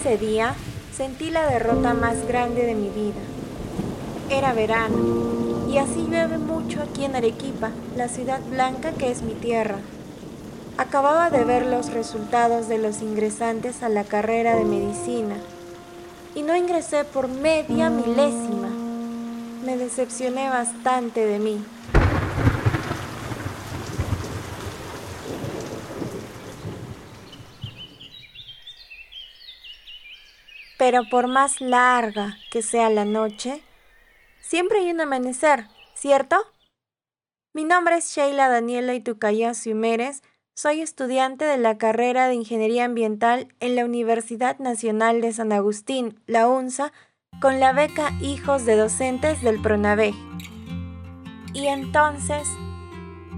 Ese día sentí la derrota más grande de mi vida. Era verano y así llueve mucho aquí en Arequipa, la ciudad blanca que es mi tierra. Acababa de ver los resultados de los ingresantes a la carrera de medicina y no ingresé por media milésima. Me decepcioné bastante de mí. Pero por más larga que sea la noche, siempre hay un amanecer, ¿cierto? Mi nombre es Sheila Daniela Itucayasu Mérez. Soy estudiante de la carrera de Ingeniería Ambiental en la Universidad Nacional de San Agustín, la UNSA, con la beca Hijos de Docentes del PRONAVE. Y entonces,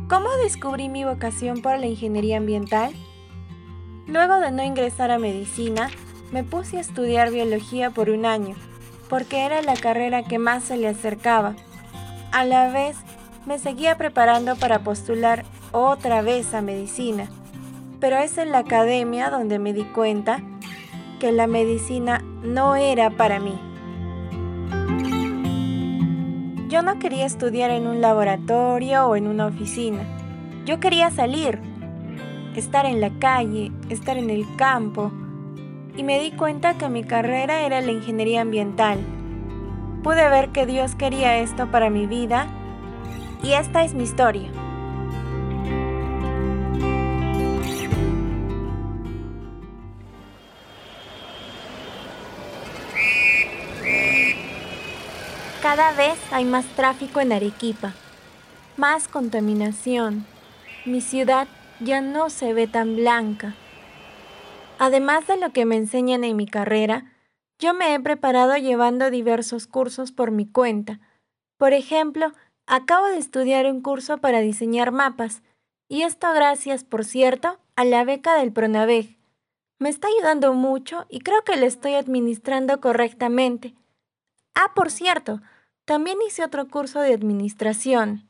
¿cómo descubrí mi vocación por la ingeniería ambiental? Luego de no ingresar a medicina, me puse a estudiar biología por un año, porque era la carrera que más se le acercaba. A la vez, me seguía preparando para postular otra vez a medicina, pero es en la academia donde me di cuenta que la medicina no era para mí. Yo no quería estudiar en un laboratorio o en una oficina. Yo quería salir, estar en la calle, estar en el campo, y me di cuenta que mi carrera era la ingeniería ambiental. Pude ver que Dios quería esto para mi vida y esta es mi historia. Cada vez hay más tráfico en Arequipa, más contaminación. Mi ciudad ya no se ve tan blanca. Además de lo que me enseñan en mi carrera, yo me he preparado llevando diversos cursos por mi cuenta. Por ejemplo, acabo de estudiar un curso para diseñar mapas, y esto gracias, por cierto, a la beca del Pronaveg. Me está ayudando mucho y creo que le estoy administrando correctamente. Ah, por cierto, también hice otro curso de administración.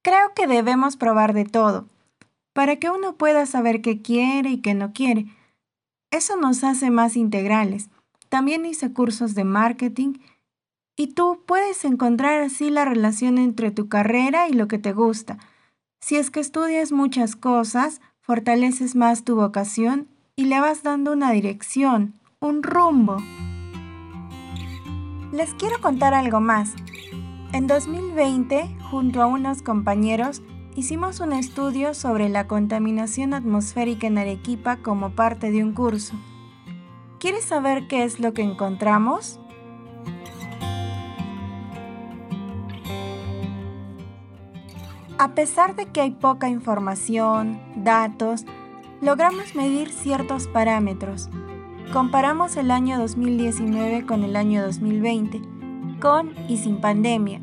Creo que debemos probar de todo para que uno pueda saber qué quiere y qué no quiere. Eso nos hace más integrales. También hice cursos de marketing y tú puedes encontrar así la relación entre tu carrera y lo que te gusta. Si es que estudias muchas cosas, fortaleces más tu vocación y le vas dando una dirección, un rumbo. Les quiero contar algo más. En 2020, junto a unos compañeros, hicimos un estudio sobre la contaminación atmosférica en Arequipa como parte de un curso. ¿Quieres saber qué es lo que encontramos? A pesar de que hay poca información, datos, logramos medir ciertos parámetros. Comparamos el año 2019 con el año 2020, con y sin pandemia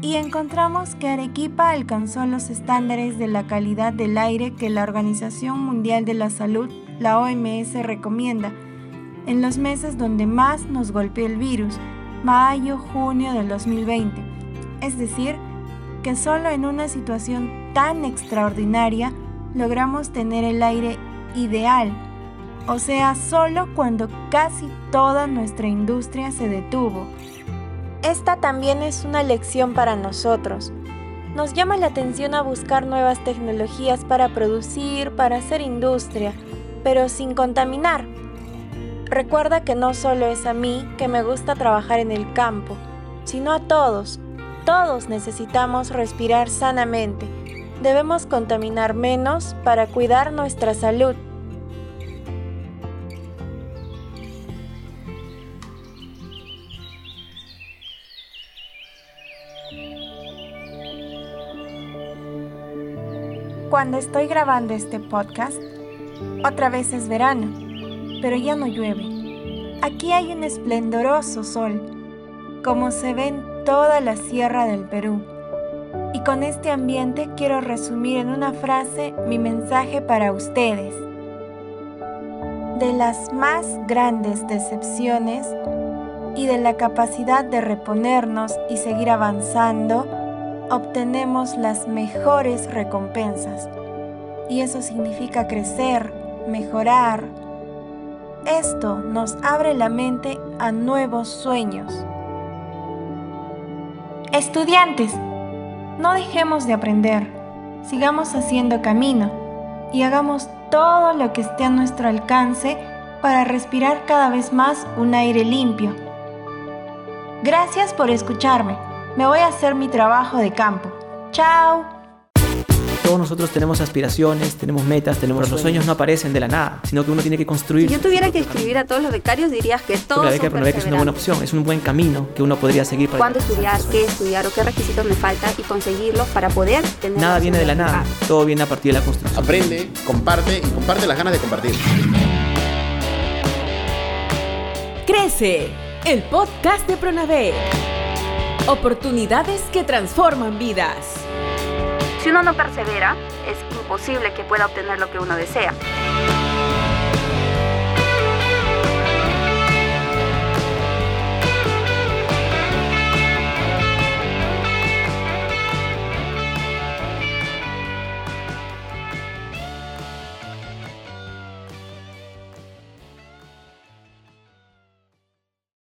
y encontramos que Arequipa alcanzó los estándares de la calidad del aire que la Organización Mundial de la Salud, la OMS, recomienda en los meses donde más nos golpeó el virus, mayo, junio del 2020. Es decir, que solo en una situación tan extraordinaria logramos tener el aire ideal, o sea, solo cuando casi toda nuestra industria se detuvo esta también es una lección para nosotros. Nos llama la atención a buscar nuevas tecnologías para producir, para hacer industria, pero sin contaminar. Recuerda que no solo es a mí que me gusta trabajar en el campo, sino a todos. Todos necesitamos respirar sanamente. Debemos contaminar menos para cuidar nuestra salud. Cuando estoy grabando este podcast, otra vez es verano, pero ya no llueve. Aquí hay un esplendoroso sol, como se ve en toda la sierra del Perú. Y con este ambiente quiero resumir en una frase mi mensaje para ustedes. De las más grandes decepciones y de la capacidad de reponernos y seguir avanzando, obtenemos las mejores recompensas. Y eso significa crecer, mejorar, esto nos abre la mente a nuevos sueños. Estudiantes, no dejemos de aprender, sigamos haciendo camino y hagamos todo lo que esté a nuestro alcance para respirar cada vez más un aire limpio. Gracias por escucharme. Me voy a hacer mi trabajo de campo. ¡Chao! Todos nosotros tenemos aspiraciones, tenemos metas, tenemos los sueños no aparecen de la nada, sino que uno tiene que construir. Si yo tuviera que escribir a todos los becarios, dirías que todos la beca son es una buena opción, es un buen camino que uno podría seguir para ¿Cuándo estudiar? ¿Qué estudiar? ¿O qué requisitos me faltan? Y conseguirlos para poder tener... Nada viene de la nada, todo viene a partir de la construcción. Aprende, comparte y comparte las ganas de compartir. Crece, el podcast de Pronave. Oportunidades que transforman vidas. Si uno no persevera, es imposible que pueda obtener lo que uno desea.